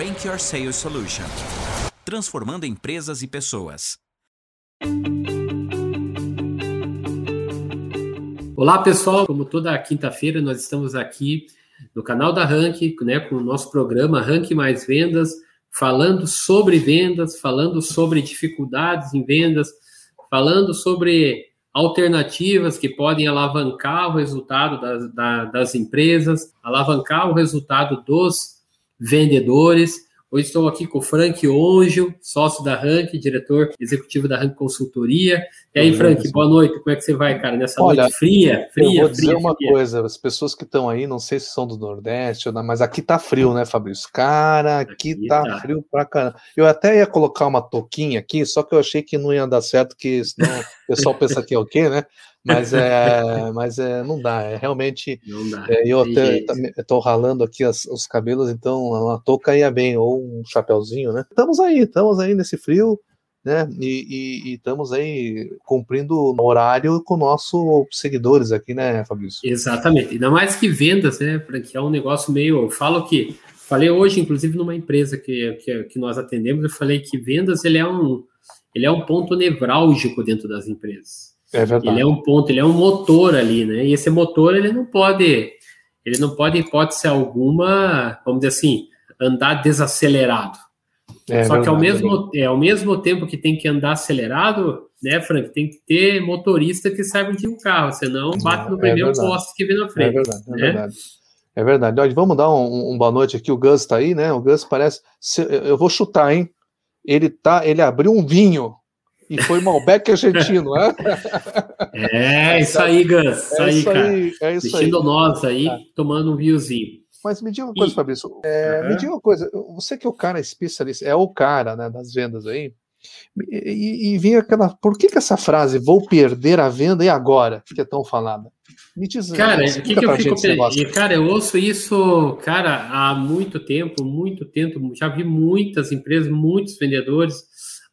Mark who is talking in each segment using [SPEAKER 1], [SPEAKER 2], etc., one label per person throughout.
[SPEAKER 1] Rank Your Sales Solution transformando empresas e pessoas.
[SPEAKER 2] Olá pessoal, como toda quinta-feira nós estamos aqui no canal da Rank, né, com o nosso programa Rank Mais Vendas, falando sobre vendas, falando sobre dificuldades em vendas, falando sobre alternativas que podem alavancar o resultado das, das empresas, alavancar o resultado dos vendedores. Hoje estou aqui com o Frank Onjo, sócio da Rank, diretor executivo da Rank Consultoria. E aí, Frank, boa noite. Como é que você vai, cara, nessa Olha, noite fria? fria
[SPEAKER 3] eu vou
[SPEAKER 2] dizer
[SPEAKER 3] uma fria. coisa, as pessoas que estão aí, não sei se são do Nordeste, mas aqui tá frio, né, Fabrício? Cara, aqui, aqui tá, tá, frio pra caramba. Eu até ia colocar uma touquinha aqui, só que eu achei que não ia dar certo, que senão o pessoal pensa que é o quê, né? Mas é, mas é, não dá, é realmente. Dá, é, eu até estou ralando aqui as, os cabelos, então uma touca ia bem, ou um chapéuzinho, né? Estamos aí, estamos aí nesse frio, né? E, e, e estamos aí cumprindo o horário com nossos seguidores aqui, né, Fabrício?
[SPEAKER 2] Exatamente, ainda mais que vendas, né? Porque é um negócio meio. Eu falo que. Falei hoje, inclusive, numa empresa que, que, que nós atendemos, eu falei que vendas ele é um, ele é um ponto nevrálgico dentro das empresas. É verdade. Ele é um ponto, ele é um motor ali, né? E esse motor ele não pode, ele não pode, em hipótese alguma, vamos dizer assim, andar desacelerado. É Só verdade, que ao mesmo, é, ao mesmo tempo que tem que andar acelerado, né, Frank, tem que ter motorista que saiba de um carro, senão bate no é primeiro é poste que vem na frente. É verdade, é né?
[SPEAKER 3] verdade. É verdade. Olha, vamos dar um, um, boa noite aqui. O Gus tá aí, né? O Gus parece. Eu vou chutar, hein? Ele tá. Ele abriu um vinho e foi Malbec argentino, né?
[SPEAKER 2] É, isso aí, Gans. Isso, é aí, cara. Aí, é isso Vestindo aí. nós aí, é. tomando um vinhozinho.
[SPEAKER 3] Mas me diga uma coisa, e... Fabrício. É, uhum. Me diga uma coisa. Você que é o cara especialista, é o cara né, das vendas aí. E, e, vem aquela. Por que, que essa frase, vou perder a venda e agora, que é tão falada?
[SPEAKER 2] Me diz, cara, o que, que eu fico pensando? Cara, eu ouço isso, cara, há muito tempo, muito tempo. Já vi muitas empresas, muitos vendedores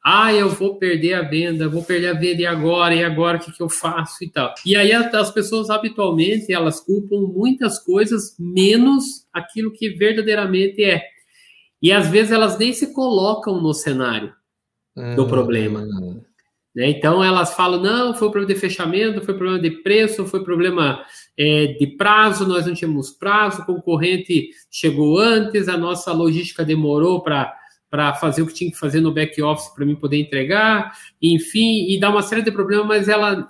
[SPEAKER 2] ah, eu vou perder a venda, vou perder a venda e agora, e agora o que, que eu faço e tal. E aí as pessoas habitualmente elas culpam muitas coisas menos aquilo que verdadeiramente é. E às vezes elas nem se colocam no cenário do hum. problema. Né? Então elas falam: não, foi problema de fechamento, foi problema de preço, foi problema é, de prazo, nós não tínhamos prazo, o concorrente chegou antes, a nossa logística demorou para para fazer o que tinha que fazer no back office para mim poder entregar, enfim, e dá uma série de problemas, mas ela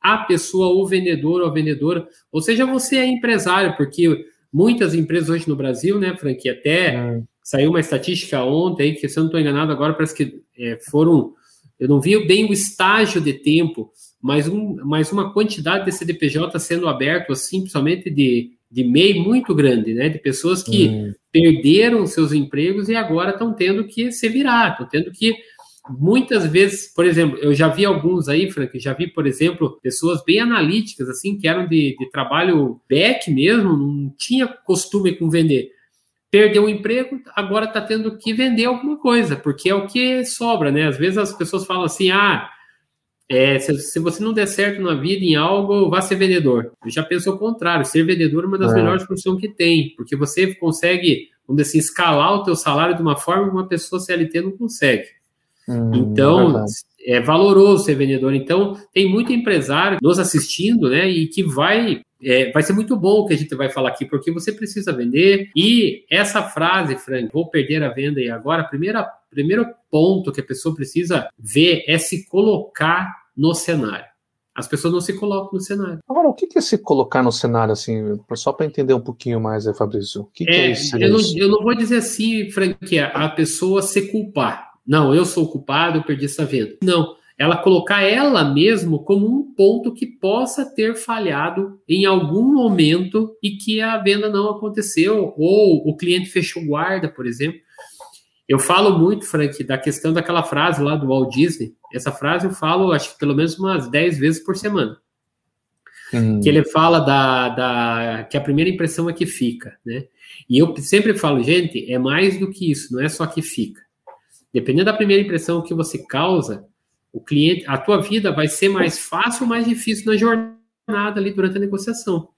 [SPEAKER 2] a pessoa, o vendedor ou a vendedora, ou seja, você é empresário, porque muitas empresas hoje no Brasil, né, Frank, até é. saiu uma estatística ontem, que se eu não estou enganado agora, parece que é, foram, eu não vi bem o estágio de tempo, mas, um, mas uma quantidade de CDPJ sendo aberto, assim, principalmente de de MEI muito grande, né? De pessoas que hum. Perderam seus empregos e agora estão tendo que se virar, estão tendo que muitas vezes, por exemplo, eu já vi alguns aí, Frank, já vi, por exemplo, pessoas bem analíticas, assim, que eram de, de trabalho back mesmo, não tinha costume com vender. Perdeu o emprego, agora está tendo que vender alguma coisa, porque é o que sobra, né? Às vezes as pessoas falam assim, ah, é, se, se, você não der certo na vida em algo, vá ser vendedor. Eu já penso o contrário, ser vendedor é uma das é. melhores profissões que tem, porque você consegue, vamos dizer assim, escalar o teu salário de uma forma que uma pessoa CLT não consegue. Hum, então, é, é valoroso ser vendedor. Então, tem muito empresário nos assistindo, né, e que vai é, vai ser muito bom o que a gente vai falar aqui, porque você precisa vender. E essa frase, Frank, vou perder a venda e agora, primeira, primeiro ponto que a pessoa precisa ver é se colocar no cenário. As pessoas não se colocam no cenário.
[SPEAKER 3] Agora, o que é se colocar no cenário, assim, só para entender um pouquinho mais, Fabrício? O que, é, que é isso?
[SPEAKER 2] Eu não, eu não, vou dizer assim, Frank, a pessoa se culpar. Não, eu sou culpado, eu perdi essa venda. Não ela colocar ela mesmo como um ponto que possa ter falhado em algum momento e que a venda não aconteceu, ou o cliente fechou guarda, por exemplo. Eu falo muito, Frank, da questão daquela frase lá do Walt Disney. Essa frase eu falo, acho que pelo menos umas 10 vezes por semana. Hum. Que ele fala da, da que a primeira impressão é que fica, né? E eu sempre falo, gente, é mais do que isso, não é só que fica. Dependendo da primeira impressão que você causa, o cliente, a tua vida vai ser mais fácil ou mais difícil na jornada ali durante a negociação.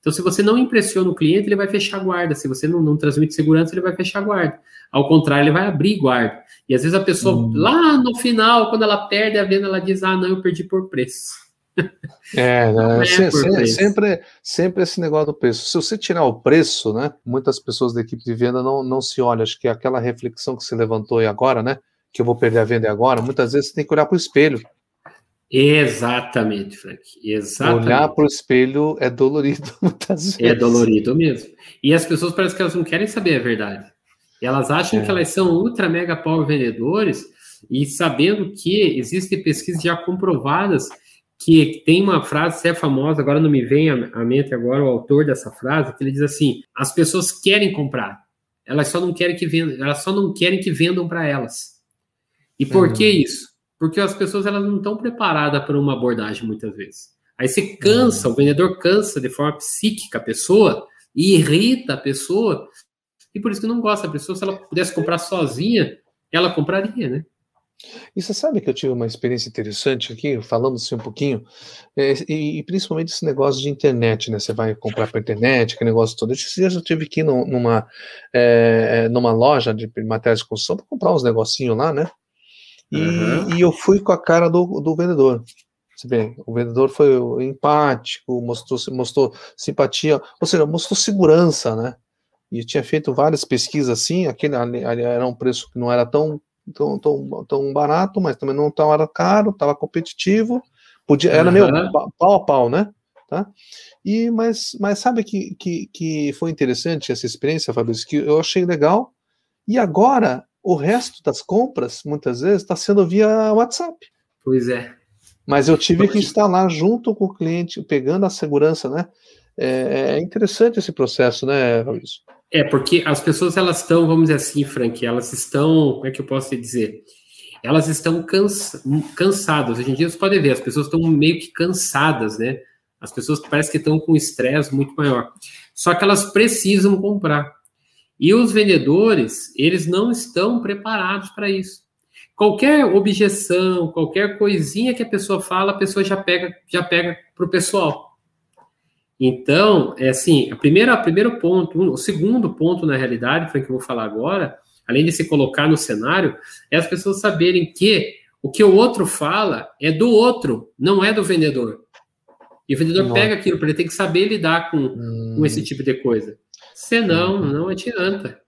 [SPEAKER 2] Então, se você não impressiona o cliente, ele vai fechar a guarda. Se você não, não transmite segurança, ele vai fechar a guarda. Ao contrário, ele vai abrir guarda. E às vezes a pessoa, hum. lá no final, quando ela perde a venda, ela diz: Ah, não, eu perdi por preço.
[SPEAKER 3] É, né? é se, se, sempre, sempre esse negócio do preço. Se você tirar o preço, né? Muitas pessoas da equipe de venda não, não se olham. Acho que aquela reflexão que você levantou aí agora, né? Que eu vou perder a venda agora, muitas vezes você tem que olhar para o espelho.
[SPEAKER 2] Exatamente, Frank. Exatamente.
[SPEAKER 3] Olhar para o espelho é dolorido muitas
[SPEAKER 2] é vezes. É dolorido mesmo. E as pessoas parecem que elas não querem saber a verdade. Elas acham é. que elas são ultra mega power vendedores e sabendo que existem pesquisas já comprovadas que tem uma frase que é famosa, agora não me vem à mente agora o autor dessa frase, que ele diz assim: as pessoas querem comprar, elas só não querem que vendam, elas só não querem que vendam para elas. E por uhum. que isso? porque as pessoas elas não estão preparadas para uma abordagem muitas vezes. Aí você cansa, uhum. o vendedor cansa de forma psíquica a pessoa, e irrita a pessoa, e por isso que não gosta da pessoa. Se ela pudesse comprar sozinha, ela compraria, né?
[SPEAKER 3] E você sabe que eu tive uma experiência interessante aqui, falando assim um pouquinho, é, e, e, principalmente esse negócio de internet, né? Você vai comprar pela internet, que negócio todo. Esses dias eu tive aqui no, numa, é, numa loja de materiais de construção para comprar uns negocinhos lá, né? E, uhum. e eu fui com a cara do, do vendedor. Você vê, o vendedor foi empático, mostrou, mostrou simpatia, ou seja, mostrou segurança, né? E tinha feito várias pesquisas assim, aquele ali, ali era um preço que não era tão, tão, tão, tão barato, mas também não tão era caro, estava competitivo, podia, era uhum. meio pau a pau, né? Tá? E, mas, mas sabe que, que, que foi interessante essa experiência, Fabrício, que eu achei legal, e agora o resto das compras, muitas vezes, está sendo via WhatsApp.
[SPEAKER 2] Pois é.
[SPEAKER 3] Mas eu tive que instalar junto com o cliente, pegando a segurança, né? É, é interessante esse processo, né, Fabrício?
[SPEAKER 2] É, porque as pessoas, elas estão, vamos dizer assim, Frank, elas estão, como é que eu posso dizer? Elas estão cansa, cansadas. Hoje em dia, você pode ver, as pessoas estão meio que cansadas, né? As pessoas parecem que estão com estresse muito maior. Só que elas precisam comprar. E os vendedores, eles não estão preparados para isso. Qualquer objeção, qualquer coisinha que a pessoa fala, a pessoa já pega, já pega para o pessoal. Então, é assim, a primeira, o primeiro ponto, o segundo ponto na realidade, foi que eu vou falar agora, além de se colocar no cenário, é as pessoas saberem que o que o outro fala é do outro, não é do vendedor. E o vendedor Nossa. pega aquilo, ele tem que saber lidar com, hum. com esse tipo de coisa. Senão, uhum. não adianta.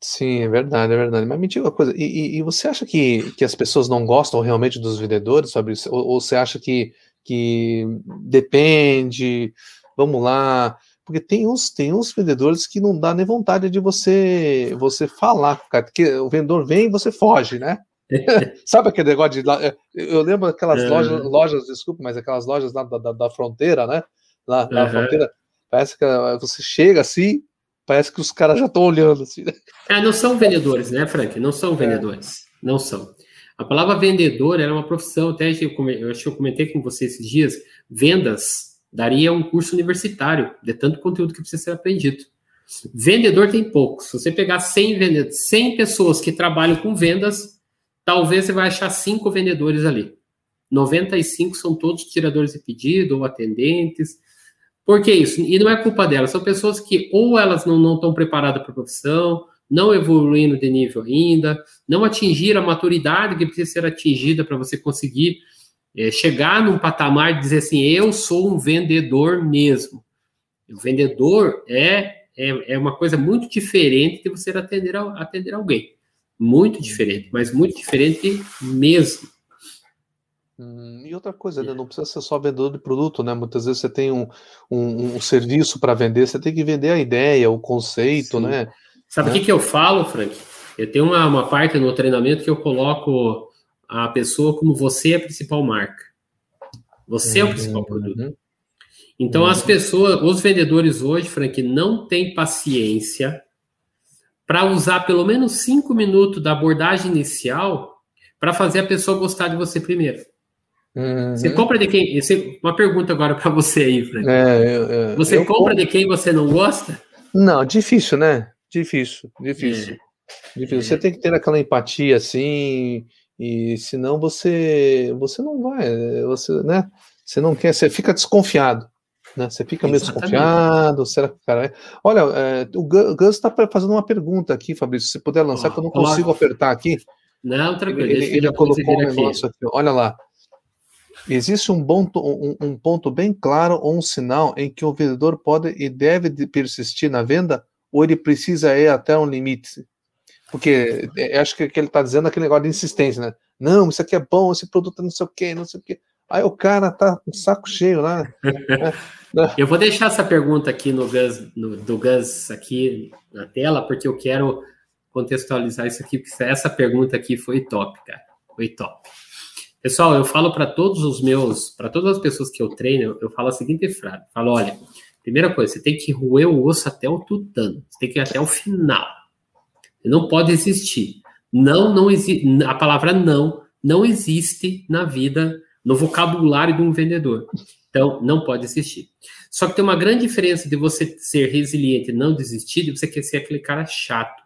[SPEAKER 3] Sim, é verdade, é verdade. Mas me diga uma coisa, e, e, você acha que, que as pessoas não gostam realmente dos vendedores, Fabrício? Ou, ou você acha que, que depende, vamos lá, porque tem uns, tem uns vendedores que não dá nem vontade de você você falar, cara, porque o vendedor vem e você foge, né? Sabe aquele negócio de. Eu lembro aquelas é. lojas, lojas, desculpa, mas aquelas lojas lá da, da, da fronteira, né? Lá na uhum. fronteira, parece que você chega assim, Parece que os caras já estão olhando assim. Né?
[SPEAKER 2] Ah, não são vendedores, né, Frank? Não são é. vendedores. É. Não são. A palavra vendedor era uma profissão, até eu acho que eu comentei com você esses dias, vendas daria um curso universitário de tanto conteúdo que precisa ser aprendido. Vendedor tem poucos. Se você pegar 100, vendedores, 100 pessoas que trabalham com vendas, talvez você vai achar cinco vendedores ali. 95 são todos tiradores de pedido ou atendentes, por que isso? E não é culpa delas, são pessoas que ou elas não estão preparadas para a profissão, não evoluindo de nível ainda, não atingiram a maturidade que precisa ser atingida para você conseguir é, chegar num patamar de dizer assim, eu sou um vendedor mesmo. O vendedor é, é, é uma coisa muito diferente de você atender, atender alguém. Muito diferente, mas muito diferente mesmo.
[SPEAKER 3] Hum, e outra coisa, né? não precisa ser só vendedor de produto, né? Muitas vezes você tem um, um, um serviço para vender, você tem que vender a ideia, o conceito, Sim. né?
[SPEAKER 2] Sabe o
[SPEAKER 3] né?
[SPEAKER 2] que, que eu falo, Frank? Eu tenho uma, uma parte no treinamento que eu coloco a pessoa como você é a principal marca. Você uhum, é o principal produto. Uhum. Então, uhum. as pessoas, os vendedores hoje, Frank, não têm paciência para usar pelo menos cinco minutos da abordagem inicial para fazer a pessoa gostar de você primeiro. Uhum. Você compra de quem? uma pergunta agora para você aí, Fred. É, eu, eu, você eu compra compro... de quem você não gosta?
[SPEAKER 3] Não, difícil, né? Difícil, difícil. É. difícil. É. Você tem que ter aquela empatia assim, e senão você você não vai, você, né? Você não quer, você fica desconfiado. Né? Você fica meio desconfiado, será que o cara é? Olha, é, o Gus está fazendo uma pergunta aqui, Fabrício, se puder lançar, oh, que eu não consigo apertar aqui.
[SPEAKER 2] Não, tranquilo.
[SPEAKER 3] Ele, ele colocou um negócio aqui. aqui. Olha lá. Existe um, bom, um, um, ponto bem claro ou um sinal em que o vendedor pode e deve persistir na venda ou ele precisa ir até um limite? Porque é, acho que, ele está dizendo aquele negócio de insistência, né? Não, isso aqui é bom, esse produto é não sei o quê, não sei o quê. Aí o cara tá com saco cheio lá.
[SPEAKER 2] eu vou deixar essa pergunta aqui no Gus, no, do Gus aqui na tela, porque eu quero contextualizar isso aqui, porque essa pergunta aqui foi top, cara. Foi top. Pessoal, eu falo para todos os meus, para todas as pessoas que eu treino, eu falo a seguinte frase: falo, olha, primeira coisa, você tem que roer o osso até o tutano, você tem que ir até o final. Não pode existir. Não, não existe. A palavra não não existe na vida, no vocabulário de um vendedor. Então, não pode existir. Só que tem uma grande diferença de você ser resiliente e não desistir, de você ser aquele cara chato,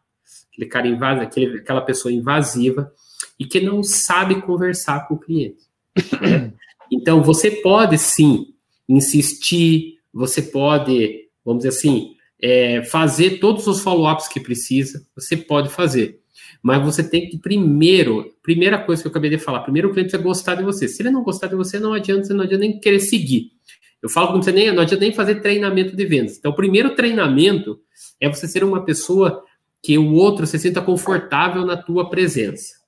[SPEAKER 2] aquele cara invasivo, aquele, aquela pessoa invasiva e que não sabe conversar com o cliente. então, você pode sim insistir, você pode, vamos dizer assim, é, fazer todos os follow-ups que precisa, você pode fazer. Mas você tem que primeiro, primeira coisa que eu acabei de falar, primeiro o cliente precisa gostar de você. Se ele não gostar de você, não adianta, você não adianta nem querer seguir. Eu falo que você nem, não adianta nem fazer treinamento de vendas. Então, o primeiro treinamento é você ser uma pessoa que o outro se sinta confortável na tua presença.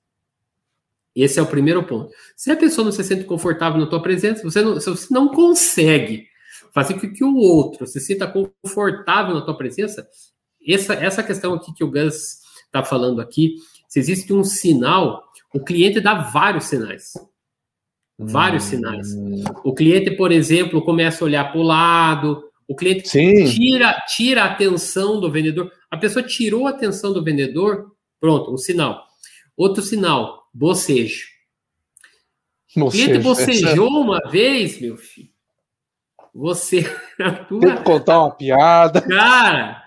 [SPEAKER 2] Esse é o primeiro ponto. Se a pessoa não se sente confortável na tua presença, você não, se você não consegue fazer com que o outro se sinta confortável na tua presença, essa, essa questão aqui que o Gus está falando aqui, se existe um sinal, o cliente dá vários sinais. Vários hum. sinais. O cliente, por exemplo, começa a olhar para o lado, o cliente tira, tira a atenção do vendedor. A pessoa tirou a atenção do vendedor, pronto, um sinal. Outro sinal, bocejo. O cliente bocejou essa... uma vez, meu filho. Você.
[SPEAKER 3] Tua... Tem que contar uma piada.
[SPEAKER 2] Cara,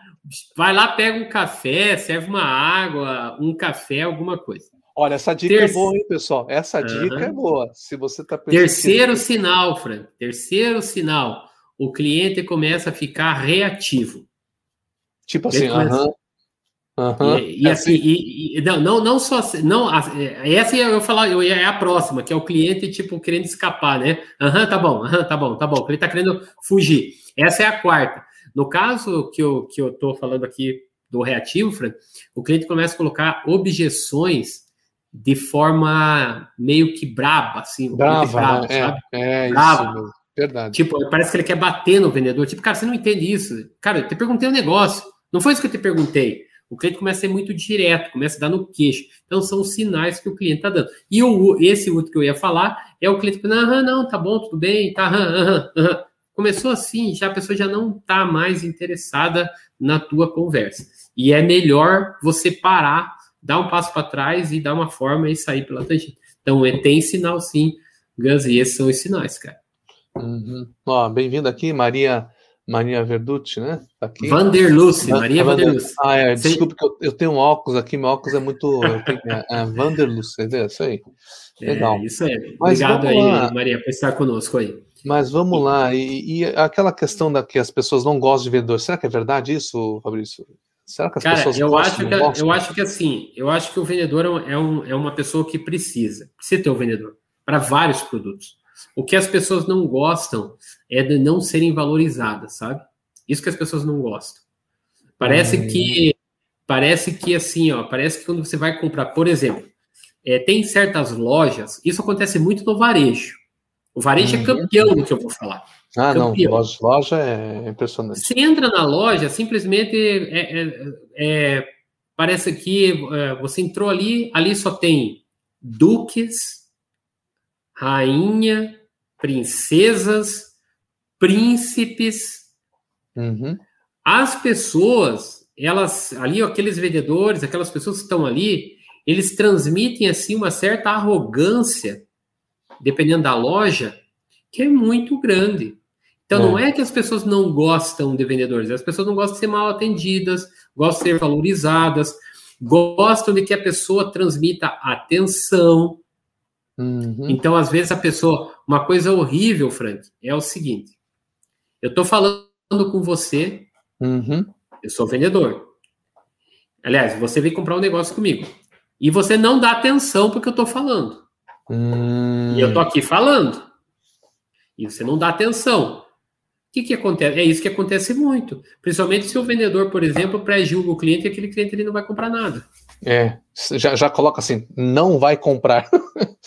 [SPEAKER 2] vai lá, pega um café, serve uma água, um café, alguma coisa.
[SPEAKER 3] Olha, essa dica é boa, hein, pessoal? Essa dica uhum. é boa. Se você está
[SPEAKER 2] Terceiro sinal, Fran. Terceiro sinal. O cliente começa a ficar reativo.
[SPEAKER 3] Tipo assim, aham.
[SPEAKER 2] Uhum, e, e é assim, assim. E, e, não, não, não só não, é, essa eu falar, eu é a próxima, que é o cliente tipo querendo escapar, né? Aham, uhum, tá bom, aham, uhum, tá bom, tá bom. Ele tá querendo fugir. Essa é a quarta. No caso que eu que eu tô falando aqui do reativo, Frank, o cliente começa a colocar objeções de forma meio que braba, assim,
[SPEAKER 3] brava, bravo, né? sabe? É, é brava. isso, verdade.
[SPEAKER 2] Tipo, parece que ele quer bater no vendedor. Tipo, cara, você não entende isso. Cara, eu te perguntei um negócio. Não foi isso que eu te perguntei. O cliente começa a ser muito direto, começa a dar no queixo. Então, são os sinais que o cliente está dando. E o, esse outro que eu ia falar é o cliente falando, não, não, tá bom, tudo bem, tá. Começou assim, já a pessoa já não está mais interessada na tua conversa. E é melhor você parar, dar um passo para trás e dar uma forma e sair pela tangente. Então, é, tem sinal sim, Gus, e esses são os sinais, cara.
[SPEAKER 3] Uhum. Ó, bem-vindo aqui, Maria Maria Verducci, né?
[SPEAKER 2] Tá aqui. Vanderluce, Maria Vanderluce.
[SPEAKER 3] Ah, é, desculpe que eu, eu, tenho um óculos aqui, meu óculos é muito. Tenho, é, é Vanderluce, é isso aí.
[SPEAKER 2] É, Legal. É, isso aí. Obrigado aí, lá. Maria, por estar conosco aí.
[SPEAKER 3] Mas vamos lá, e, e, aquela questão da que as pessoas não gostam de vendedor, será que é verdade isso, Fabrício? Será que as
[SPEAKER 2] Cara,
[SPEAKER 3] pessoas
[SPEAKER 2] eu acho que, gostam? eu acho que assim, eu acho que o vendedor é, um, é uma pessoa que precisa, precisa ter um vendedor para vários produtos. O que as pessoas não gostam é de não serem valorizadas, sabe? Isso que as pessoas não gostam. Parece hum. que parece que assim, ó, parece que quando você vai comprar, por exemplo, é, tem certas lojas, isso acontece muito no varejo. O varejo é uhum. é campeão do que eu vou falar.
[SPEAKER 3] Ah, campeão. não, loja, loja é impressionante.
[SPEAKER 2] Você entra na loja, simplesmente é, é, é parece que é, você entrou ali, ali só tem duques, rainha, princesas, príncipes.
[SPEAKER 3] Uhum.
[SPEAKER 2] As pessoas, elas ali, aqueles vendedores, aquelas pessoas que estão ali, eles transmitem assim uma certa arrogância, dependendo da loja, que é muito grande. Então, é. não é que as pessoas não gostam de vendedores, as pessoas não gostam de ser mal atendidas, gostam de ser valorizadas, gostam de que a pessoa transmita atenção,
[SPEAKER 3] Uhum.
[SPEAKER 2] Então, às vezes, a pessoa. Uma coisa horrível, Frank, é o seguinte: Eu estou falando com você, uhum. eu sou vendedor. Aliás, você vem comprar um negócio comigo. E você não dá atenção para o que eu estou falando. Hum. E eu estou aqui falando. E você não dá atenção. O que, que acontece? É isso que acontece muito. Principalmente se o vendedor, por exemplo, pré-julga o cliente e aquele cliente ele não vai comprar nada.
[SPEAKER 3] É, já, já coloca assim, não vai comprar.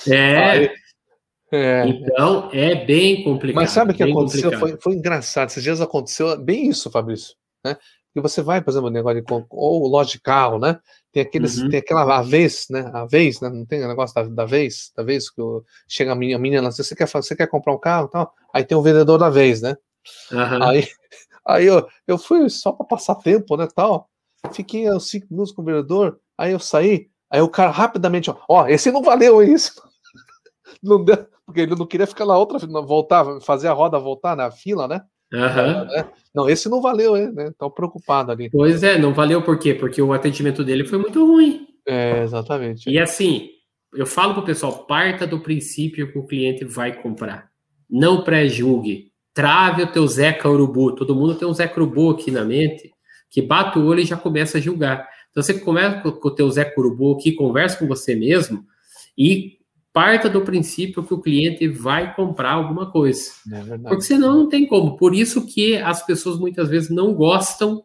[SPEAKER 2] É. é. Então, é bem complicado.
[SPEAKER 3] Mas sabe o que aconteceu? Foi, foi, engraçado. Esses dias aconteceu bem isso, Fabrício. Né? Porque você vai, por exemplo, no negócio de ou loja de carro, né? Tem aqueles, uhum. tem aquela a vez, né? A vez, né? Não tem o negócio da, da vez, da vez que eu, chega a minha menina, você quer, você quer comprar um carro, tal? Aí tem o vendedor da vez, né? Uhum. Aí, aí eu, eu fui só para passar tempo, né, tal. Fiquei uns cinco minutos com o vendedor, aí eu saí, aí o cara rapidamente, ó, ó esse não valeu isso. Não deu, porque ele não queria ficar na outra, voltar, fazer a roda voltar na fila, né? Uhum. Né? Não, esse não valeu, né? Tão preocupado ali.
[SPEAKER 2] Pois é, não valeu por quê? Porque o atendimento dele foi muito ruim.
[SPEAKER 3] É, exatamente.
[SPEAKER 2] E assim, eu falo pro pessoal, parta do princípio que o cliente vai comprar. Não pré-julgue. Trave o teu Zeca Urubu. Todo mundo tem um Zeca Urubu aqui na mente, que bate o olho e já começa a julgar. Então você começa com o teu Zeca Urubu aqui, conversa com você mesmo e parta do princípio que o cliente vai comprar alguma coisa. É Porque senão não tem como. Por isso que as pessoas muitas vezes não gostam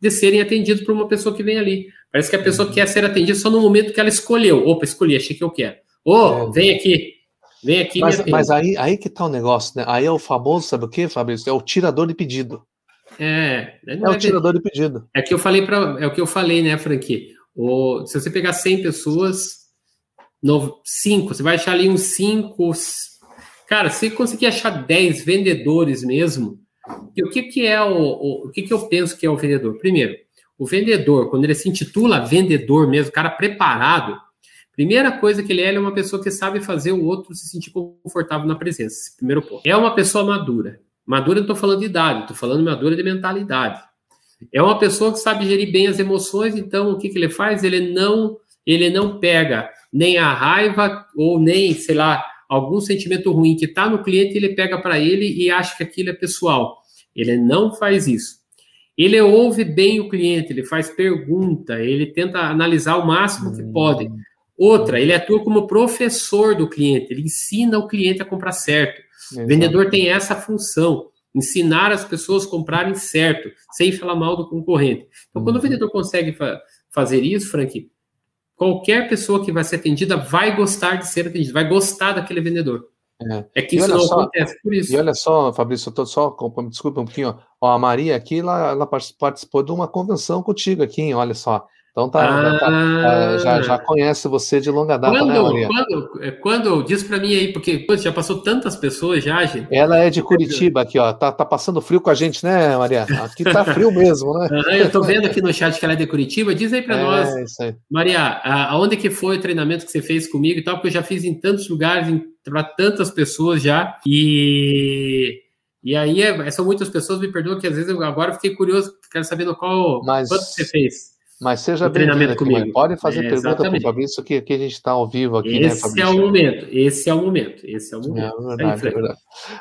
[SPEAKER 2] de serem atendidos por uma pessoa que vem ali. Parece que a pessoa uhum. quer ser atendida só no momento que ela escolheu. Opa, escolhi, achei que eu quero. Ô, oh, é. vem aqui. Vem aqui.
[SPEAKER 3] Mas, mas aí, aí que tá o negócio, né? Aí é o famoso, sabe o que, Fabrício? É o tirador de pedido.
[SPEAKER 2] É,
[SPEAKER 3] é, é o tirador de pedido.
[SPEAKER 2] É que eu falei para, é o que eu falei, né, Franqui? O, se você pegar 100 pessoas, no, 5, você vai achar ali uns 5. Cara, se conseguir achar 10 vendedores mesmo, o que, que é o, o, o que, que eu penso que é o vendedor? Primeiro, o vendedor, quando ele se intitula vendedor mesmo, cara preparado, Primeira coisa que ele é, ele é uma pessoa que sabe fazer o outro se sentir confortável na presença. Primeiro ponto. É uma pessoa madura. Madura, não estou falando de idade, estou falando madura de mentalidade. É uma pessoa que sabe gerir bem as emoções, então o que, que ele faz? Ele não, ele não pega nem a raiva ou nem, sei lá, algum sentimento ruim que está no cliente, ele pega para ele e acha que aquilo é pessoal. Ele não faz isso. Ele ouve bem o cliente, ele faz pergunta, ele tenta analisar o máximo que pode. Outra, ele atua como professor do cliente, ele ensina o cliente a comprar certo. O vendedor tem essa função, ensinar as pessoas a comprarem certo, sem falar mal do concorrente. Então, quando o uhum. vendedor consegue fa fazer isso, Frank, qualquer pessoa que vai ser atendida vai gostar de ser atendida, vai gostar daquele vendedor. É, é que isso não
[SPEAKER 3] só, acontece por isso. E olha só, Fabrício, eu tô só, desculpa um pouquinho, ó, a Maria aqui, ela, ela participou de uma convenção contigo aqui, hein, olha só. Então tá, ah, tá, já, já, conhece você de longa data,
[SPEAKER 2] quando,
[SPEAKER 3] né, Maria?
[SPEAKER 2] Quando, é, quando, diz para mim aí, porque pô, já passou tantas pessoas já, gente.
[SPEAKER 3] Ela é de Curitiba aqui, ó. Tá, tá passando frio com a gente, né, Maria? Aqui tá frio mesmo, né?
[SPEAKER 2] Ah, eu tô vendo aqui no chat que ela é de Curitiba. Diz aí para é, nós, aí. Maria, aonde que foi o treinamento que você fez comigo e tal? Porque eu já fiz em tantos lugares, para tantas pessoas já. E e aí, é, são muitas pessoas, me perdoam que às vezes eu agora fiquei curioso, quero saber no qual
[SPEAKER 3] Mas,
[SPEAKER 2] quanto você fez.
[SPEAKER 3] Mas seja bem-vindo comigo. Pode fazer é, pergunta para o Fabrício, que aqui a gente está ao vivo aqui,
[SPEAKER 2] né, esse né, Fabrício? é o momento, esse é o momento, esse é o é momento.
[SPEAKER 3] É verdade, é verdade.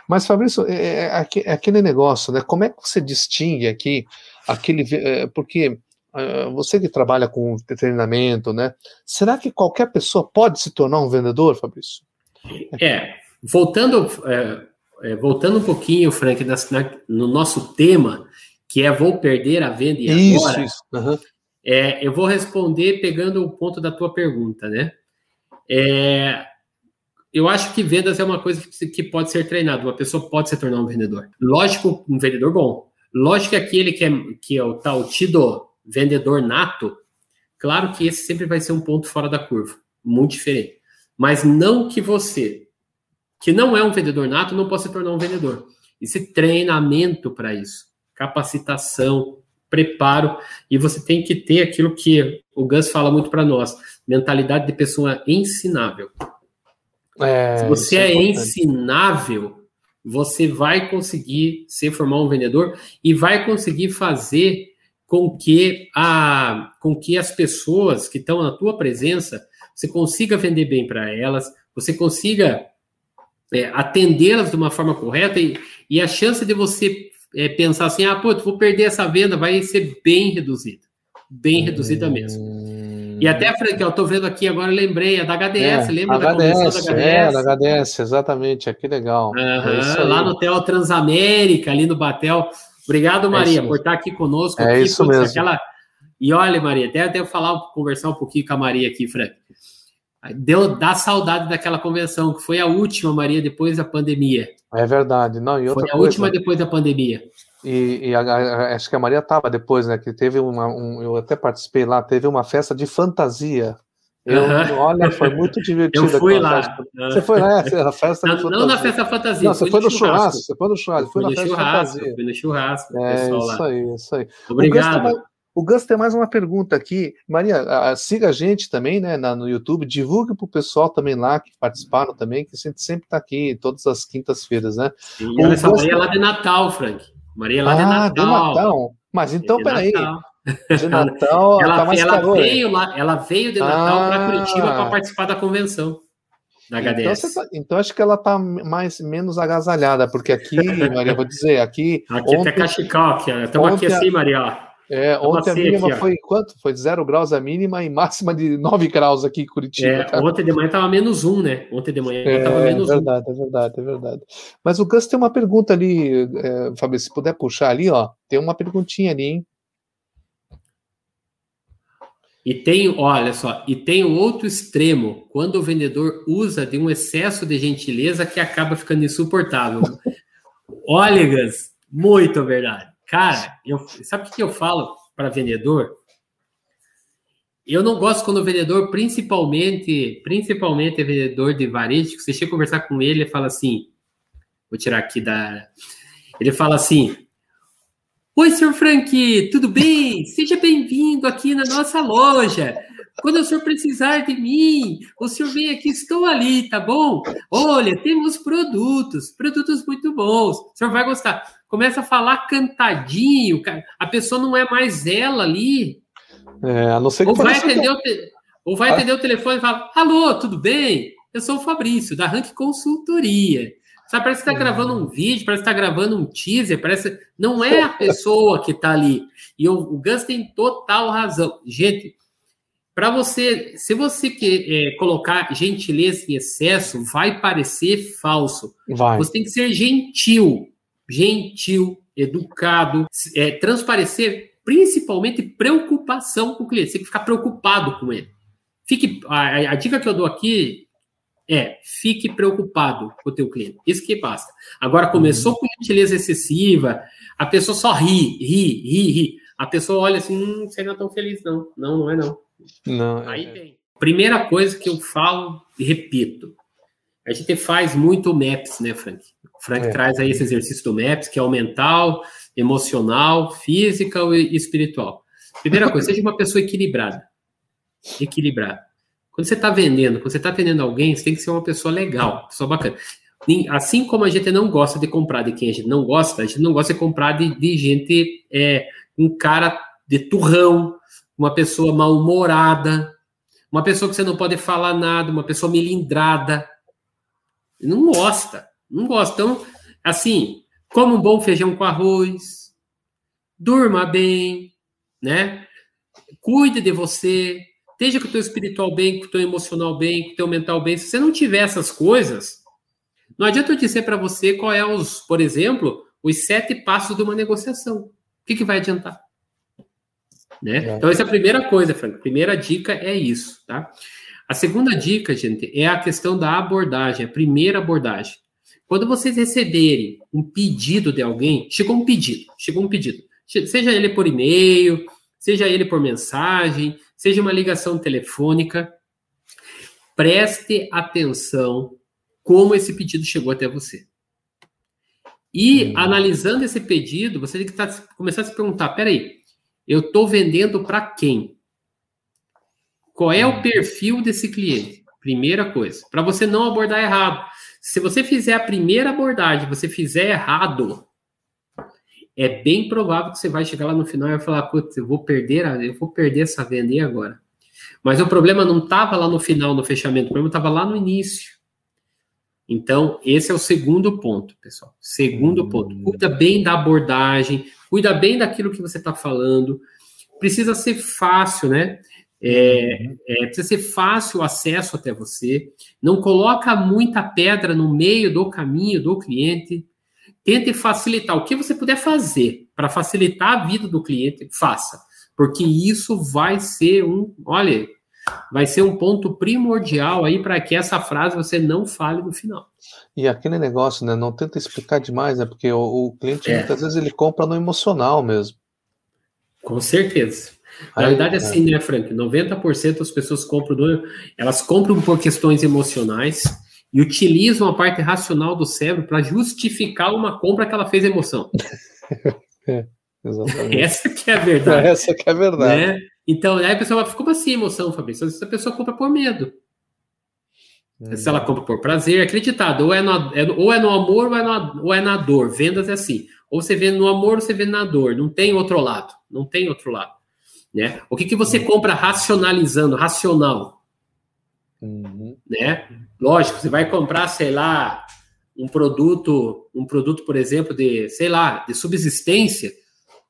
[SPEAKER 3] Mas, Fabrício, é, é, é, aquele negócio, né? Como é que você distingue aqui aquele. É, porque uh, você que trabalha com treinamento, né? Será que qualquer pessoa pode se tornar um vendedor, Fabrício?
[SPEAKER 2] É, voltando, é, voltando um pouquinho, Frank, no nosso tema, que é vou perder a venda e
[SPEAKER 3] isso, agora. Isso, uhum.
[SPEAKER 2] É, eu vou responder pegando o ponto da tua pergunta, né? É, eu acho que vendas é uma coisa que, pode ser treinada. Uma pessoa pode se tornar um vendedor. Lógico, um vendedor bom. Lógico que aquele que é, que é o tal tido vendedor nato, claro que esse sempre vai ser um ponto fora da curva, muito diferente. Mas não que você, que não é um vendedor nato, não possa se tornar um vendedor. Esse treinamento para isso, capacitação, preparo, e você tem que ter aquilo que o Gus fala muito para nós: mentalidade de pessoa ensinável. É, Se você é, é ensinável, você vai conseguir se formar um vendedor e vai conseguir fazer com que, a, com que as pessoas que estão na tua presença, você consiga vender bem para elas, você consiga é, atendê-las de uma forma correta e, e a chance de você é, pensar assim, ah, pô, vou perder essa venda, vai ser bem reduzida. Bem hum... reduzida mesmo. E até, Frank, eu estou vendo aqui agora, lembrei, a da HDS, é, lembra
[SPEAKER 3] HDS, da HDS? É, da HDS, exatamente, aqui legal.
[SPEAKER 2] Uhum, lá no Hotel Transamérica, ali no Batel. Obrigado, é Maria, por estar aqui conosco.
[SPEAKER 3] É
[SPEAKER 2] aqui,
[SPEAKER 3] isso mesmo. Aquela...
[SPEAKER 2] E olha, Maria, até, até eu falar, conversar um pouquinho com a Maria aqui, Frank. Deu dá saudade daquela convenção, que foi a última, Maria, depois da pandemia.
[SPEAKER 3] É verdade. Não, e outra
[SPEAKER 2] foi a coisa, última depois da pandemia.
[SPEAKER 3] E, e a, a, acho que a Maria estava depois, né? Que teve uma. Um, eu até participei lá, teve uma festa de fantasia. Eu, uhum. Olha, foi muito divertido.
[SPEAKER 2] Eu fui lá.
[SPEAKER 3] Festa. Você foi lá, a festa
[SPEAKER 2] não, não na festa fantasia.
[SPEAKER 3] Não, você foi no churrasco. churrasco. Você foi no churrasco. Foi,
[SPEAKER 2] foi
[SPEAKER 3] na
[SPEAKER 2] festa churrasco, fantasia. Fui no churrasco.
[SPEAKER 3] É, isso lá. aí, isso aí.
[SPEAKER 2] Obrigado.
[SPEAKER 3] O Gus tem mais uma pergunta aqui. Maria, a, siga a gente também, né, na, no YouTube, divulgue para o pessoal também lá que participaram também, que a gente sempre está aqui todas as quintas-feiras, né?
[SPEAKER 2] E olha essa Maria é lá de Natal, Frank. Maria lá ah, de Natal. de Natal.
[SPEAKER 3] Mas então, peraí. De Natal,
[SPEAKER 2] ela, tá mais ela veio lá, ela veio de Natal ah, para Curitiba para participar da convenção da HDS.
[SPEAKER 3] Então, tá, então, acho que ela está mais menos agasalhada, porque aqui, Maria, vou dizer, aqui.
[SPEAKER 2] Aqui ontem, até cachecol, estamos aqui assim, Maria.
[SPEAKER 3] É, ontem a mínima aqui, foi quanto? Foi zero graus a mínima e máxima de 9 graus aqui em Curitiba.
[SPEAKER 2] É, ontem de manhã estava menos um, né? Ontem de manhã estava é, menos
[SPEAKER 3] é verdade, um. É verdade, é verdade. Mas o Gus tem uma pergunta ali, é, se puder puxar ali, ó, tem uma perguntinha ali, hein?
[SPEAKER 2] E tem, olha só, e tem o outro extremo, quando o vendedor usa de um excesso de gentileza que acaba ficando insuportável. olha, Gus, muito verdade. Cara, eu, sabe o que eu falo para vendedor? Eu não gosto quando o vendedor, principalmente, principalmente vendedor de varejo, que você chega a conversar com ele e fala assim, vou tirar aqui da... Ele fala assim, Oi, senhor Frank, tudo bem? Seja bem-vindo aqui na nossa loja. Quando o senhor precisar de mim, o senhor vem aqui, estou ali, tá bom? Olha, temos produtos, produtos muito bons. O senhor vai gostar começa a falar cantadinho, a pessoa não é mais ela ali.
[SPEAKER 3] É, a não ser que
[SPEAKER 2] ou vai, atender o te... ou vai ah. atender o telefone e fala: Alô, tudo bem? Eu sou o Fabrício, da Rank Consultoria. Sabe, parece que está gravando um vídeo, parece que está gravando um teaser, parece. Não é a pessoa que está ali. E o, o Gus tem total razão. Gente, para você, se você é, colocar gentileza em excesso, vai parecer falso.
[SPEAKER 3] Vai.
[SPEAKER 2] Você tem que ser gentil gentil, educado, é, transparecer principalmente preocupação com o cliente. Você tem que ficar preocupado com ele. Fique, a, a dica que eu dou aqui é fique preocupado com o teu cliente. Isso que basta. Agora, começou com gentileza excessiva, a pessoa só ri, ri, ri, ri. A pessoa olha assim, hum, você não é tão feliz, não. Não, não é não.
[SPEAKER 3] Não.
[SPEAKER 2] Aí vem. Primeira coisa que eu falo e repito. A gente faz muito MAPS, né, Frank? O Frank é. traz aí esse exercício do MAPS, que é o mental, emocional, física e espiritual. Primeira coisa, seja uma pessoa equilibrada. Equilibrada. Quando você está vendendo, quando você está atendendo alguém, você tem que ser uma pessoa legal, pessoa bacana. Assim como a gente não gosta de comprar de quem a gente não gosta, a gente não gosta de comprar de, de gente, é, um cara de turrão, uma pessoa mal-humorada, uma pessoa que você não pode falar nada, uma pessoa melindrada. Não gosta, não gosta. Então, assim, como um bom feijão com arroz, durma bem, né? Cuide de você, esteja com o teu espiritual bem, com o teu emocional bem, com o teu mental bem. Se você não tiver essas coisas, não adianta eu dizer para você qual é os, por exemplo, os sete passos de uma negociação. O que, que vai adiantar? Né? É. Então, essa é a primeira coisa, Frank. A primeira dica é isso, tá? A segunda dica, gente, é a questão da abordagem, a primeira abordagem. Quando vocês receberem um pedido de alguém, chegou um pedido, chegou um pedido, seja ele por e-mail, seja ele por mensagem, seja uma ligação telefônica, preste atenção como esse pedido chegou até você. E hum. analisando esse pedido, você tem que tá, começar a se perguntar: peraí, eu estou vendendo para quem? Qual é o uhum. perfil desse cliente? Primeira coisa, para você não abordar errado. Se você fizer a primeira abordagem, você fizer errado, é bem provável que você vai chegar lá no final e vai falar, putz, eu vou perder, eu vou perder essa venda e agora. Mas o problema não estava lá no final, no fechamento, o problema estava lá no início. Então, esse é o segundo ponto, pessoal. Segundo hum. ponto. Cuida bem da abordagem, cuida bem daquilo que você está falando. Precisa ser fácil, né? É, uhum. é, precisa ser fácil o acesso até você. Não coloca muita pedra no meio do caminho do cliente. Tente facilitar. O que você puder fazer para facilitar a vida do cliente, faça. Porque isso vai ser um. Olha, vai ser um ponto primordial aí para que essa frase você não fale no final.
[SPEAKER 3] E aquele negócio, né? Não tenta explicar demais, né? Porque o, o cliente é. muitas vezes ele compra no emocional mesmo.
[SPEAKER 2] Com certeza. Na aí, verdade, é assim, né, Frank? 90% das pessoas compram, do, elas compram por questões emocionais e utilizam a parte racional do cérebro para justificar uma compra que ela fez emoção.
[SPEAKER 3] é, exatamente.
[SPEAKER 2] Essa que é a verdade.
[SPEAKER 3] Essa que é a verdade. Né?
[SPEAKER 2] Então, aí a pessoa vai, como assim emoção, Fabrício? Essa pessoa compra por medo. Hum. Se ela compra por prazer, acreditado, ou é, no, é, ou é no amor ou é, no, ou é na dor. Vendas é assim. Ou você vê no amor ou você vê na dor. Não tem outro lado. Não tem outro lado. Né? O que, que você hum. compra racionalizando, racional? Uhum. Né? Lógico, você vai comprar, sei lá, um produto, um produto, por exemplo, de, sei lá, de subsistência.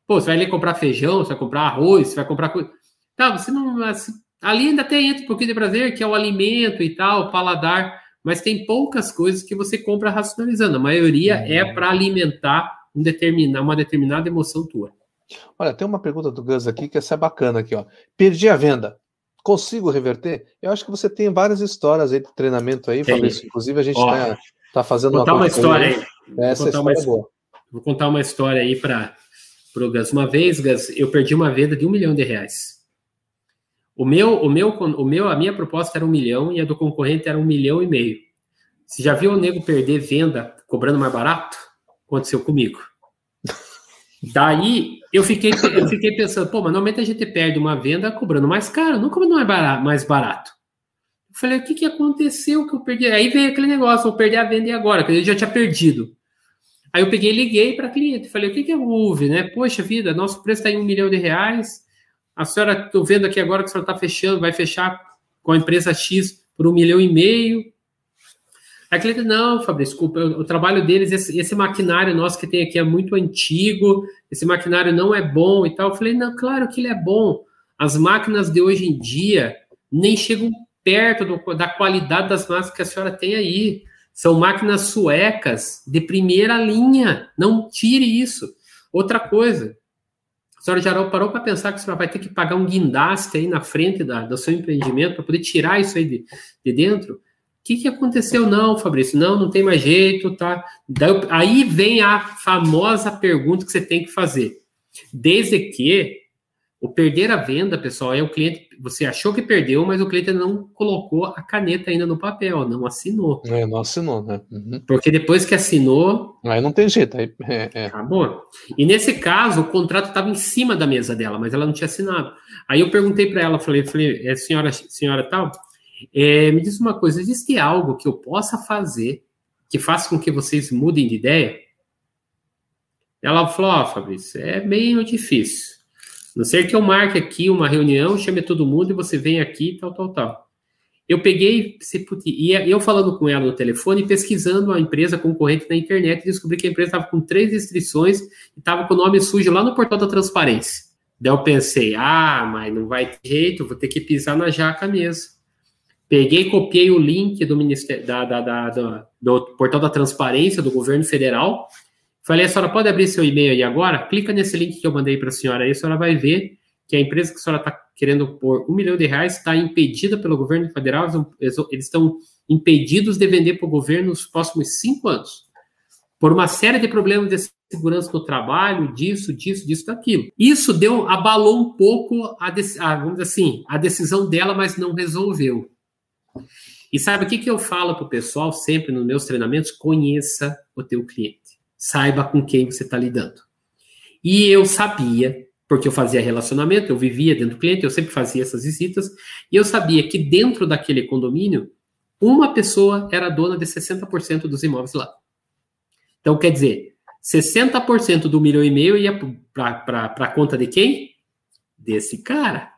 [SPEAKER 2] Pô, você vai ali comprar feijão, você vai comprar arroz, você vai comprar coisa. Tá, você não. Assim, ali ainda tem entra um pouquinho de prazer, que é o alimento e tal, o paladar, mas tem poucas coisas que você compra racionalizando. A maioria é, é para alimentar um determinar, uma determinada emoção tua.
[SPEAKER 3] Olha, tem uma pergunta do Gus aqui que essa é bacana aqui, ó. Perdi a venda. Consigo reverter? Eu acho que você tem várias histórias aí de treinamento aí, Fabrício. Inclusive, a gente está tá fazendo
[SPEAKER 2] vou contar uma, história aí.
[SPEAKER 3] Essa vou contar, história
[SPEAKER 2] uma, é boa. vou contar uma história aí para o Gus. Uma vez, Gus, eu perdi uma venda de um milhão de reais. O meu, o meu, o meu, a minha proposta era um milhão e a do concorrente era um milhão e meio. Você já viu o nego perder venda cobrando mais barato? Aconteceu comigo. Daí eu fiquei, eu fiquei pensando, pô, mas normalmente a gente perde uma venda cobrando mais caro, não cobrando mais barato. Mais barato. Eu falei, o que, que aconteceu que eu perdi? Aí veio aquele negócio, vou perder a venda e agora, que eu já tinha perdido. Aí eu peguei liguei para cliente, falei, o que, que houve, né? Poxa vida, nosso preço está em um milhão de reais, a senhora, estou vendo aqui agora que a senhora está fechando, vai fechar com a empresa X por um milhão e meio. Aí cliente, não, Fabrício, desculpa, o, trabalho deles, esse, esse, maquinário nosso que tem aqui é muito antigo, esse maquinário não é bom e tal. Eu falei, não, claro que ele é bom. As máquinas de hoje em dia nem chegam perto do, da qualidade das máquinas que a senhora tem aí. São máquinas suecas de primeira linha. Não tire isso. Outra coisa, a senhora já parou para pensar que senhora vai ter que pagar um guindaste aí na frente da, do seu empreendimento para poder tirar isso aí de, de dentro? O que, que aconteceu? Não, Fabrício, não, não tem mais jeito, tá? Daí, aí vem a famosa pergunta que você tem que fazer. Desde que o perder a venda, pessoal, é o cliente. Você achou que perdeu, mas o cliente não colocou a caneta ainda no papel, não assinou.
[SPEAKER 3] É, não assinou, né?
[SPEAKER 2] Uhum. Porque depois que assinou.
[SPEAKER 3] Aí não tem jeito. Aí, é,
[SPEAKER 2] é. Acabou. E nesse caso, o contrato estava em cima da mesa dela, mas ela não tinha assinado. Aí eu perguntei para ela, falei, falei é, senhora, senhora tal, é, me diz uma coisa: existe algo que eu possa fazer que faça com que vocês mudem de ideia? Ela falou: Ó, oh, Fabrício, é meio difícil. Não ser que eu marque aqui uma reunião, chame todo mundo e você vem aqui, tal, tal, tal. Eu peguei, e eu falando com ela no telefone, pesquisando a empresa concorrente na internet, descobri que a empresa estava com três restrições e estava com o nome sujo lá no portal da transparência. Daí eu pensei, ah, mas não vai ter jeito, vou ter que pisar na jaca mesmo. Peguei, copiei o link do, ministério, da, da, da, do, do portal da transparência do governo federal, Falei, a senhora pode abrir seu e-mail aí agora? Clica nesse link que eu mandei para a senhora aí, a senhora vai ver que a empresa que a senhora está querendo pôr um milhão de reais está impedida pelo governo federal, eles estão impedidos de vender para o governo nos próximos cinco anos. Por uma série de problemas de segurança no trabalho, disso, disso, disso, daquilo. Isso deu, abalou um pouco a, a, vamos assim, a decisão dela, mas não resolveu. E sabe o que, que eu falo para o pessoal sempre nos meus treinamentos? Conheça o teu cliente saiba com quem você está lidando. E eu sabia, porque eu fazia relacionamento, eu vivia dentro do cliente, eu sempre fazia essas visitas, e eu sabia que dentro daquele condomínio, uma pessoa era dona de 60% dos imóveis lá. Então, quer dizer, 60% do milhão e meio ia para a conta de quem? Desse cara.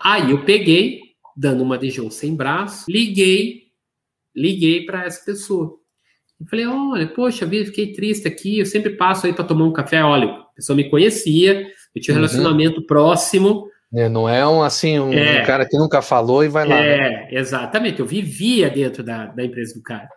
[SPEAKER 2] Aí eu peguei, dando uma de João sem braço, liguei liguei para essa pessoa. Eu falei, olha, poxa vida, fiquei triste aqui, eu sempre passo aí para tomar um café. Olha, a pessoa me conhecia, eu tinha um uhum. relacionamento próximo.
[SPEAKER 3] É, não é um assim, um, é, um, cara que nunca falou e vai lá. Né?
[SPEAKER 2] É, né? exatamente, eu vivia dentro da, da empresa do cara.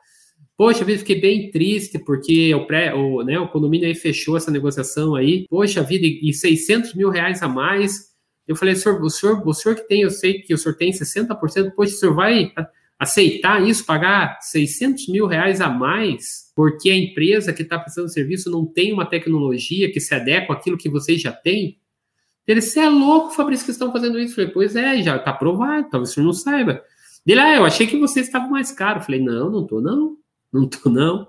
[SPEAKER 2] Poxa vida, fiquei bem triste porque o, pré, o, né, o condomínio aí fechou essa negociação aí. Poxa vida, e 600 mil reais a mais. Eu falei, senhor, o senhor, o senhor que tem, eu sei que o senhor tem 60%, poxa, o senhor vai aceitar isso, pagar 600 mil reais a mais, porque a empresa que está prestando serviço não tem uma tecnologia que se adequa àquilo que vocês já têm? Ele, você é louco, Fabrício, que estão fazendo isso? Eu falei, pois é, já está provado, talvez senhor não saiba. Ele, ah, eu achei que vocês estavam mais caros. Eu falei, não, não estou não, não estou não.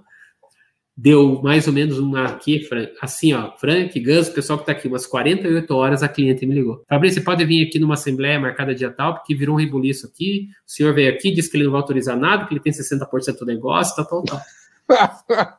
[SPEAKER 2] Deu mais ou menos uma aqui, assim, ó, Frank, Gus, o pessoal que está aqui, umas 48 horas a cliente me ligou. Fabrício, você pode vir aqui numa assembleia marcada dia tal, porque virou um rebuliço aqui, o senhor veio aqui, disse que ele não vai autorizar nada, que ele tem 60% do negócio, tal, tal, tal.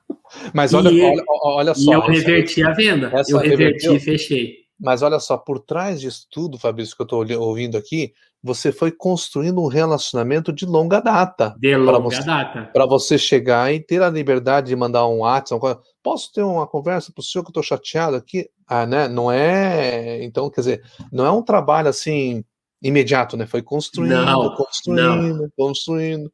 [SPEAKER 3] Mas olha, e, olha, olha só.
[SPEAKER 2] E eu reverti a venda. eu reverti e fechei.
[SPEAKER 3] Mas olha só, por trás disso tudo, Fabrício, que eu estou ouvindo aqui, você foi construindo um relacionamento de longa data.
[SPEAKER 2] De longa você, data.
[SPEAKER 3] Para você chegar e ter a liberdade de mandar um WhatsApp. Posso ter uma conversa para o senhor que eu estou chateado aqui? Ah, né? Não é. Então, quer dizer, não é um trabalho assim imediato, né? Foi construindo, não, construindo, não. construindo.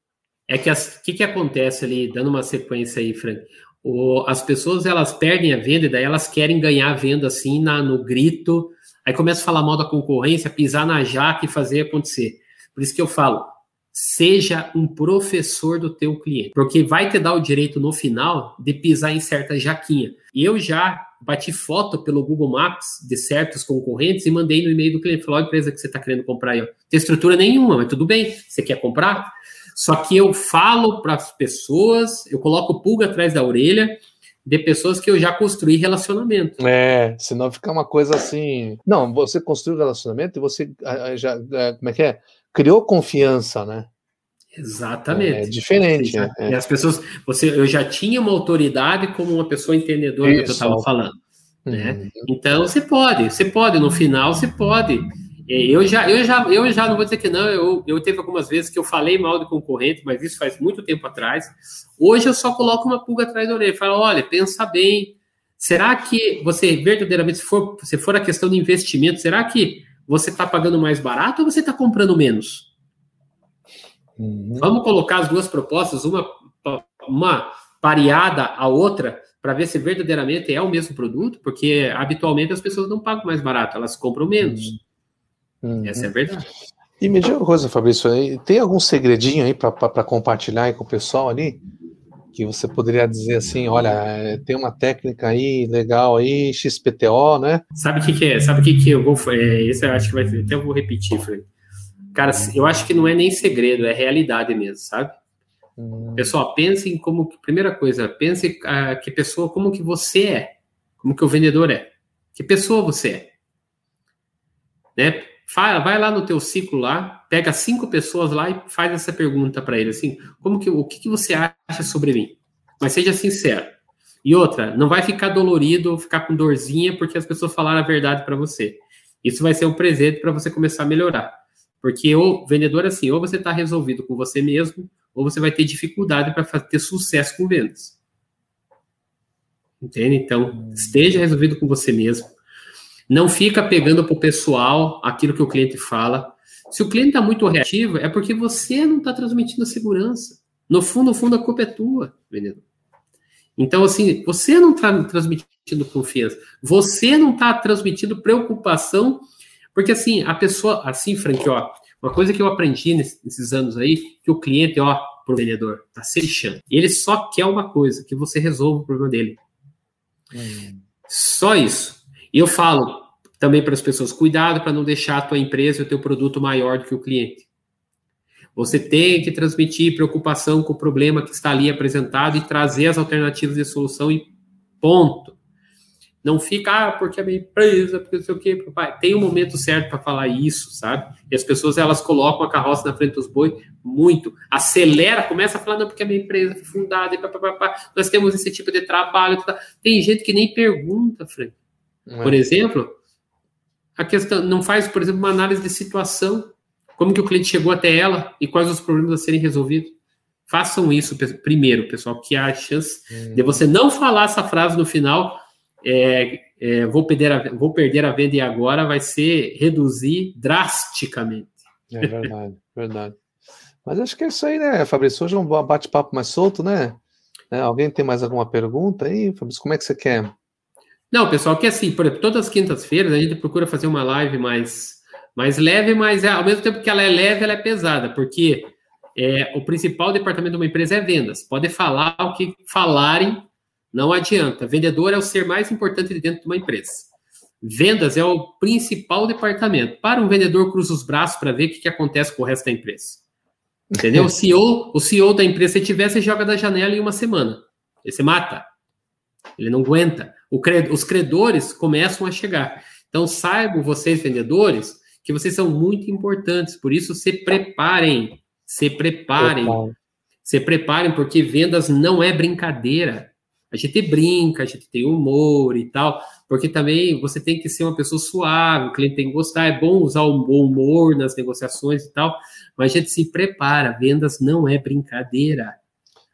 [SPEAKER 2] É que o que, que acontece ali, dando uma sequência aí, Frank? O, as pessoas elas perdem a venda e daí elas querem ganhar a venda assim na, no grito, aí começa a falar mal da concorrência, pisar na jaca e fazer acontecer. Por isso que eu falo, seja um professor do teu cliente, porque vai te dar o direito no final de pisar em certa jaquinha. Eu já bati foto pelo Google Maps de certos concorrentes e mandei no e-mail do cliente, falou, a empresa que você está querendo comprar aí, ó. tem estrutura nenhuma, mas tudo bem, você quer comprar? Só que eu falo para as pessoas, eu coloco pulga atrás da orelha de pessoas que eu já construí relacionamento.
[SPEAKER 3] É, senão fica uma coisa assim. Não, você construiu relacionamento e você já. Como é que é? Criou confiança, né?
[SPEAKER 2] Exatamente.
[SPEAKER 3] É diferente.
[SPEAKER 2] né? E as pessoas, você, eu já tinha uma autoridade como uma pessoa entendedora Isso. do que eu estava falando. Né? Uhum. Então você pode, você pode, no final você pode é, eu já, eu já, eu já não vou dizer que não. Eu, eu teve algumas vezes que eu falei mal do concorrente, mas isso faz muito tempo atrás. Hoje eu só coloco uma pulga atrás da orelha. Falo, olha, pensa bem. Será que você verdadeiramente, se for, se for a questão de investimento, será que você está pagando mais barato ou você está comprando menos? Uhum. Vamos colocar as duas propostas, uma, uma pareada à outra, para ver se verdadeiramente é o mesmo produto, porque habitualmente as pessoas não pagam mais barato, elas compram menos. Uhum. Uhum. Essa é a verdade.
[SPEAKER 3] E me diga uma coisa, Fabrício, tem algum segredinho aí para compartilhar aí com o pessoal ali? Que você poderia dizer assim, olha, é, tem uma técnica aí legal aí, XPTO, né?
[SPEAKER 2] Sabe o que, que, é? Sabe o que, que eu vou. É, esse eu acho que vai. Até eu vou repetir, Fred. Cara, eu acho que não é nem segredo, é realidade mesmo, sabe? Hum. Pessoal, pensem como. Primeira coisa, pense uh, que pessoa, como que você é. Como que o vendedor é. Que pessoa você é. Né? Fala, vai lá no teu ciclo lá, pega cinco pessoas lá e faz essa pergunta para ele assim, como que o que, que você acha sobre mim? Mas seja sincero. E outra, não vai ficar dolorido, ficar com dorzinha porque as pessoas falaram a verdade para você. Isso vai ser um presente para você começar a melhorar. Porque o vendedor assim, ou você está resolvido com você mesmo, ou você vai ter dificuldade para ter sucesso com vendas. Entende? Então, esteja resolvido com você mesmo. Não fica pegando para o pessoal aquilo que o cliente fala. Se o cliente está muito reativo, é porque você não está transmitindo segurança. No fundo, no fundo, a culpa é tua, vendedor. Então, assim, você não está transmitindo confiança. Você não está transmitindo preocupação, porque assim, a pessoa, assim, Frank, ó, uma coisa que eu aprendi nesses anos aí, que o cliente, ó, pro vendedor, tá se lixando. Ele só quer uma coisa, que você resolva o problema dele. Hum. Só isso. E eu falo também para as pessoas, cuidado para não deixar a tua empresa e o teu produto maior do que o cliente. Você tem que transmitir preocupação com o problema que está ali apresentado e trazer as alternativas de solução e ponto. Não fica, ah, porque a minha empresa, porque não sei o quê, papai. Tem um momento certo para falar isso, sabe? E as pessoas, elas colocam a carroça na frente dos bois muito. Acelera, começa a falar, não, porque a minha empresa foi fundada e papapá, nós temos esse tipo de trabalho. Tem gente que nem pergunta, Frank. Por é. exemplo, a questão não faz, por exemplo, uma análise de situação, como que o cliente chegou até ela e quais os problemas a serem resolvidos. Façam isso primeiro, pessoal, que há a chance hum. de você não falar essa frase no final. É, é, vou, perder a, vou perder a venda e agora vai ser reduzir drasticamente.
[SPEAKER 3] É verdade, verdade. Mas acho que é isso aí, né, Fabrício? Hoje é um bate-papo mais solto, né? É, alguém tem mais alguma pergunta aí, Fabrício? Como é que você quer?
[SPEAKER 2] Não, pessoal, que assim, por exemplo, todas as quintas-feiras a gente procura fazer uma live mais, mais leve, mas é, ao mesmo tempo que ela é leve, ela é pesada, porque é, o principal departamento de uma empresa é vendas. Pode falar o que falarem, não adianta. Vendedor é o ser mais importante dentro de uma empresa. Vendas é o principal departamento. Para um vendedor, cruza os braços para ver o que, que acontece com o resto da empresa. Entendeu? o, CEO, o CEO da empresa, se tiver, você joga da janela em uma semana. Ele se mata. Ele não aguenta. Cred, os credores começam a chegar. Então, saibam vocês, vendedores, que vocês são muito importantes. Por isso, se preparem se preparem. Se preparem, porque vendas não é brincadeira. A gente brinca, a gente tem humor e tal, porque também você tem que ser uma pessoa suave, o cliente tem que gostar, é bom usar o bom humor nas negociações e tal, mas a gente se prepara, vendas não é brincadeira.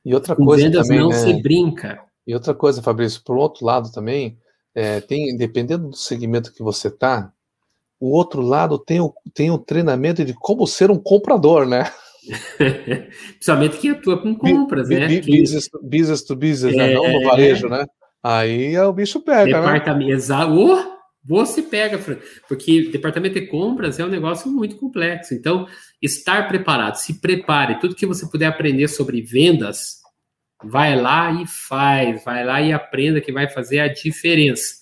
[SPEAKER 3] E outra Com coisa
[SPEAKER 2] vendas
[SPEAKER 3] também,
[SPEAKER 2] não
[SPEAKER 3] né?
[SPEAKER 2] se brinca.
[SPEAKER 3] E outra coisa, Fabrício, por outro lado também, é, tem, dependendo do segmento que você tá, o outro lado tem o, tem o treinamento de como ser um comprador, né?
[SPEAKER 2] Principalmente quem atua com compras,
[SPEAKER 3] b
[SPEAKER 2] né?
[SPEAKER 3] Business, to, business to business, é, né? Não no varejo, né? Aí é o bicho pega,
[SPEAKER 2] né? departamento, né? Oh, você pega, porque departamento de compras é um negócio muito complexo. Então, estar preparado, se prepare. Tudo que você puder aprender sobre vendas, vai lá e faz, vai lá e aprenda que vai fazer a diferença.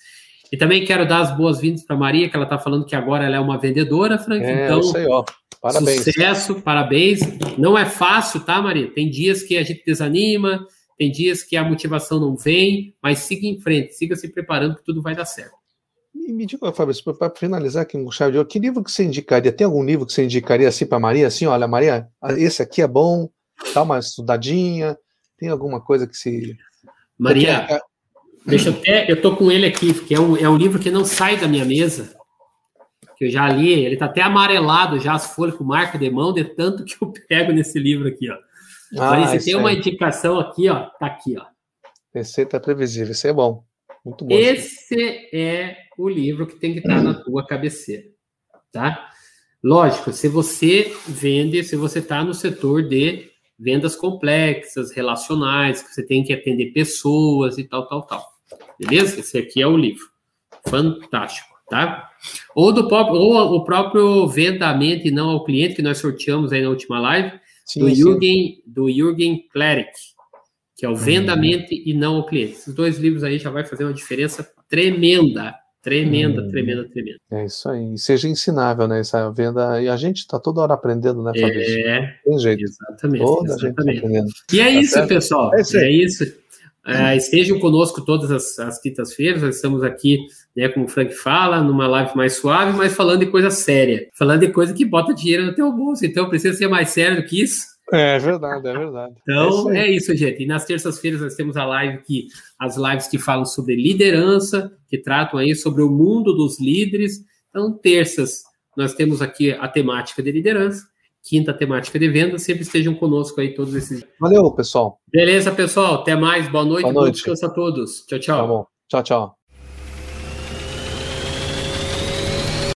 [SPEAKER 2] E também quero dar as boas-vindas para Maria, que ela está falando que agora ela é uma vendedora, Frank.
[SPEAKER 3] É,
[SPEAKER 2] então,
[SPEAKER 3] isso aí, ó. Parabéns.
[SPEAKER 2] Sucesso, parabéns. Não é fácil, tá, Maria? Tem dias que a gente desanima, tem dias que a motivação não vem, mas siga em frente, siga se preparando que tudo vai dar certo.
[SPEAKER 3] Me, me diga, Fábio, para finalizar aqui com chave de ouro, que livro que você indicaria? Tem algum livro que você indicaria assim para Maria? Assim, olha, Maria, esse aqui é bom, dá uma estudadinha. Tem alguma coisa que se.
[SPEAKER 2] Maria, Porque, deixa eu até. Eu tô com ele aqui, porque é um, é um livro que não sai da minha mesa que eu já li, ele tá até amarelado já as folhas com marca de mão, de tanto que eu pego nesse livro aqui, ó. Ah, você tem uma indicação aqui, ó, tá aqui, ó.
[SPEAKER 3] Receita previsível, esse é bom. Muito bom.
[SPEAKER 2] Esse é o livro que tem que estar na tua cabeceira, tá? Lógico, se você vende, se você está no setor de vendas complexas, relacionais, que você tem que atender pessoas e tal, tal, tal. Beleza? Esse aqui é o livro. Fantástico tá? Ou, do próprio, ou o próprio vendamento e não ao cliente, que nós sorteamos aí na última live, sim, do, Jürgen, do Jürgen Klerek, que é o hum. e não ao cliente. Esses dois livros aí já vai fazer uma diferença tremenda, tremenda, hum. tremenda, tremenda.
[SPEAKER 3] É isso aí. Seja ensinável, né? Essa venda. E a gente está toda hora aprendendo, né, Fabrício?
[SPEAKER 2] É. Tem jeito. Exatamente.
[SPEAKER 3] Toda
[SPEAKER 2] exatamente. Tá e é tá isso, certo? pessoal. É isso. É isso. Uh, estejam conosco todas as, as quintas-feiras, nós estamos aqui, né, como o Frank fala, numa live mais suave, mas falando de coisa séria, falando de coisa que bota dinheiro no teu bolso, então precisa ser mais sério do que isso.
[SPEAKER 3] É verdade, é verdade.
[SPEAKER 2] Então, é, é isso, gente. E nas terças-feiras nós temos a live que as lives que falam sobre liderança, que tratam aí sobre o mundo dos líderes. Então, terças nós temos aqui a temática de liderança quinta temática de venda. Sempre estejam conosco aí todos esses.
[SPEAKER 3] Valeu, pessoal.
[SPEAKER 2] Beleza, pessoal. Até mais. Boa noite. Boa noite. Bom descanso a todos. Tchau, tchau. Tá bom.
[SPEAKER 3] Tchau, tchau.